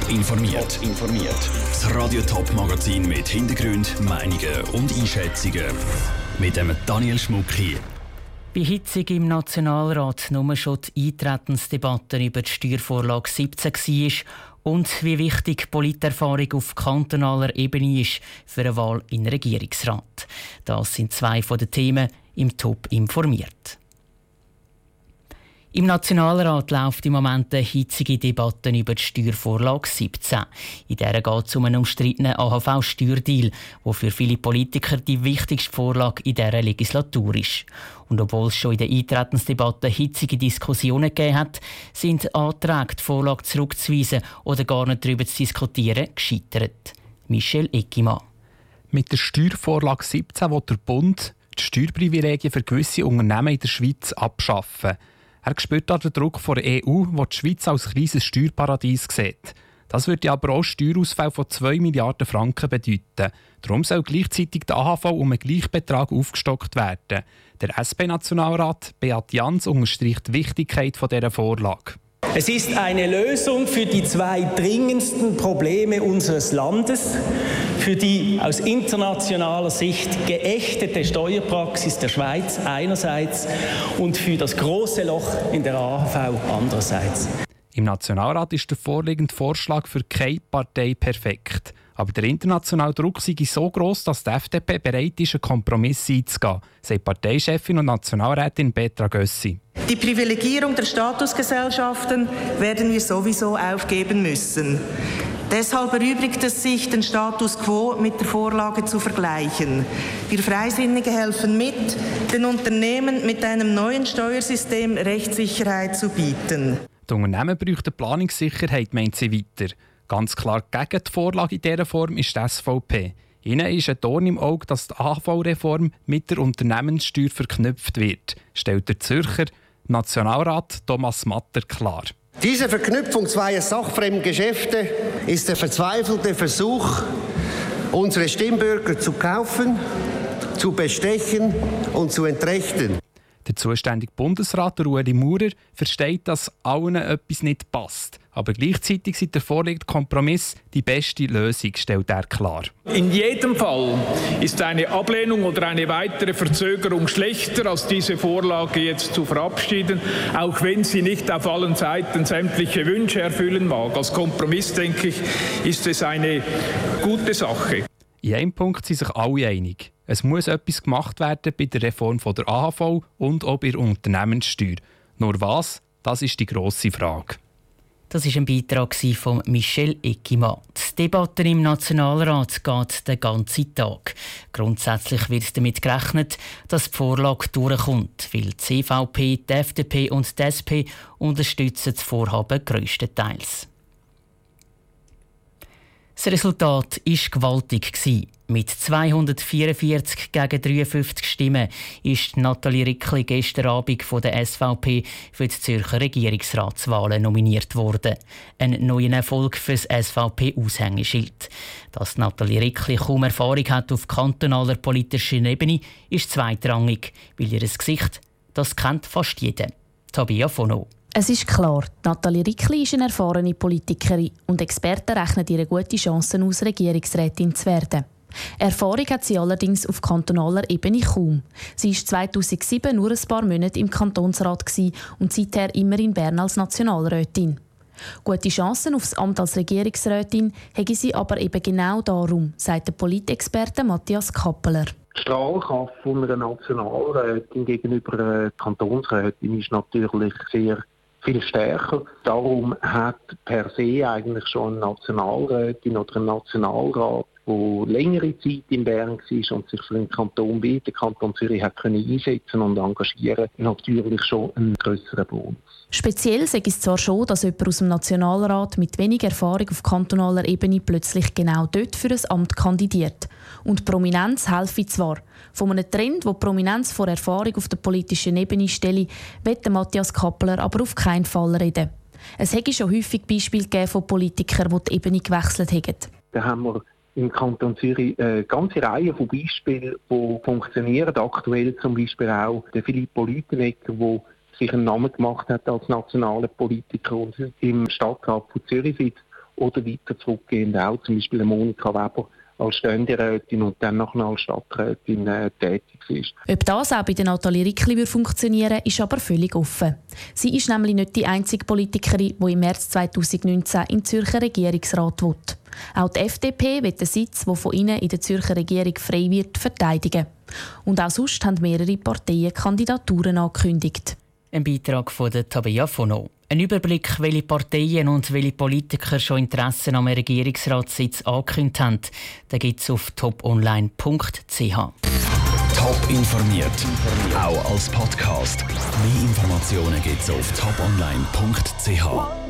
Top informiert. informiert. Das Radio Top Magazin mit Hintergrund, Meinungen und Einschätzungen mit dem Daniel Schmuck hier. Bei Hitzig im Nationalrat nur schon die Eintretensdebatte über die Steuervorlage 17 war und wie wichtig Politerfahrung auf kantonaler Ebene ist für eine Wahl in den Regierungsrat. Das sind zwei von den Themen im Top informiert. Im Nationalrat läuft im Moment eine hitzige Debatte über die Steuervorlage 17. In der geht es um einen umstrittenen AHV-Steuerdeal, der für viele Politiker die wichtigste Vorlage in dieser Legislatur ist. Und obwohl es schon in der Eintretensdebatte hitzige Diskussionen gegeben hat, sind Anträge, die Vorlage zurückzuweisen oder gar nicht darüber zu diskutieren, gescheitert. Michel Eckimann. Mit der Steuervorlage 17 will der Bund die Steuerprivilegien für gewisse Unternehmen in der Schweiz abschaffen. Er spürt den Druck von der EU, die die Schweiz als kleines Steuerparadies sieht. Das würde aber auch Steuerausfall von 2 Milliarden Franken bedeuten. Darum soll gleichzeitig der AHV um einen Gleichbetrag aufgestockt werden. Der SP-Nationalrat Beat Jans unterstreicht die Wichtigkeit dieser Vorlage. Es ist eine Lösung für die zwei dringendsten Probleme unseres Landes, für die aus internationaler Sicht geächtete Steuerpraxis der Schweiz einerseits und für das große Loch in der AHV andererseits. Im Nationalrat ist der vorliegende Vorschlag für keine Partei perfekt. Aber der internationale Druck sei so groß, dass die FDP bereit ist, einen Kompromiss einzugehen, sagt Parteichefin und Nationalrätin Petra Gössi. Die Privilegierung der Statusgesellschaften werden wir sowieso aufgeben müssen. Deshalb erübrigt es sich, den Status quo mit der Vorlage zu vergleichen. Wir Freisinnige helfen mit, den Unternehmen mit einem neuen Steuersystem Rechtssicherheit zu bieten. Die Unternehmen bräuchten Planungssicherheit, meint sie weiter. Ganz klar gegen die Vorlage in dieser Form ist die SVP. Ihnen ist ein Dorn im Auge, dass die AHV-Reform mit der Unternehmenssteuer verknüpft wird, stellt der Zürcher Nationalrat Thomas Matter klar. Diese Verknüpfung zweier sachfremden Geschäfte ist der verzweifelte Versuch, unsere Stimmbürger zu kaufen, zu bestechen und zu entrechten. Der zuständige Bundesrat Ueli Maurer versteht, dass allen etwas nicht passt. Aber gleichzeitig ist der vorliegende Kompromiss die beste Lösung, stellt er klar. In jedem Fall ist eine Ablehnung oder eine weitere Verzögerung schlechter, als diese Vorlage jetzt zu verabschieden, auch wenn sie nicht auf allen Seiten sämtliche Wünsche erfüllen mag. Als Kompromiss, denke ich, ist es eine gute Sache. In einem Punkt sind sich alle einig. Es muss etwas gemacht werden bei der Reform der AHV und auch bei der Unternehmenssteuer. Nur was, das ist die grosse Frage. Das ist ein Beitrag von Michel Eckimann. Die Debatte im Nationalrat geht den ganzen Tag. Grundsätzlich wird damit gerechnet, dass die Vorlage durchkommt, weil die CVP, die FDP und die SP unterstützen das Vorhaben grösstenteils. Das Resultat war gewaltig. Mit 244 gegen 53 Stimmen ist Nathalie Rickli gestern Abend von der SVP für die Zürcher Regierungsratswahlen nominiert worden. Ein neuer Erfolg für das SVP-Aushängeschild. Dass Nathalie Rickli kaum Erfahrung hat auf kantonaler politischer Ebene, ist zweitrangig, weil ihr Gesicht, das kennt fast jeder. Tabia Fono. Es ist klar, Nathalie Rickli ist eine erfahrene Politikerin und Experten rechnen ihre gute Chancen aus, Regierungsrätin zu werden. Erfahrung hat sie allerdings auf kantonaler Ebene kaum. Sie war 2007 nur ein paar Monate im Kantonsrat und seither immer in Bern als Nationalrätin. Gute Chancen auf das Amt als Regierungsrätin hätte sie aber eben genau darum, sagt der Politexperte Matthias Kappeler. Die Strahlkraft einer Nationalrätin gegenüber einer Kantonsrätin ist natürlich sehr viel stärker. Darum hat per se eigentlich schon eine Nationalrätin oder ein Nationalrat, der längere Zeit in Bern war und sich für den Kanton wie den Kanton Zürich hat können einsetzen und engagieren, natürlich schon einen größeren Bonus. Speziell sage es zwar schon, dass jemand aus dem Nationalrat mit wenig Erfahrung auf kantonaler Ebene plötzlich genau dort für ein Amt kandidiert. Und Prominenz helfe zwar. Von einem Trend, wo Prominenz vor Erfahrung auf der politischen Ebene stelle, wird Matthias Kappler aber auf keinen Fall reden. Es hätte schon häufig Beispiele von Politikern, die die Ebene gewechselt haben. Da haben wir im Kanton Zürich eine ganze Reihe von Beispielen, die funktionieren. Aktuell zum Beispiel auch der Filippo Lütenegger, der sich einen Namen gemacht hat als nationaler Politiker und im Stadtrat von Zürich sitzt. oder weiter zurückgehend auch, zum Beispiel Monika Weber als Ständerätin und dann noch als Stadträtin äh, tätig ist. Ob das auch bei der Nathalie Rickli funktionieren ist aber völlig offen. Sie ist nämlich nicht die einzige Politikerin, die im März 2019 im Zürcher Regierungsrat will. Auch die FDP wird den Sitz, der von ihnen in der Zürcher Regierung frei wird, verteidigen. Und auch sonst haben mehrere Parteien Kandidaturen angekündigt. Ein Beitrag von der Tabea Fono. Ein Überblick, welche Parteien und welche Politiker schon Interessen am Regierungsratssitz angekündigt haben, den gibt es auf toponline.ch. Top informiert, auch als Podcast. Mehr Informationen gibt es auf toponline.ch.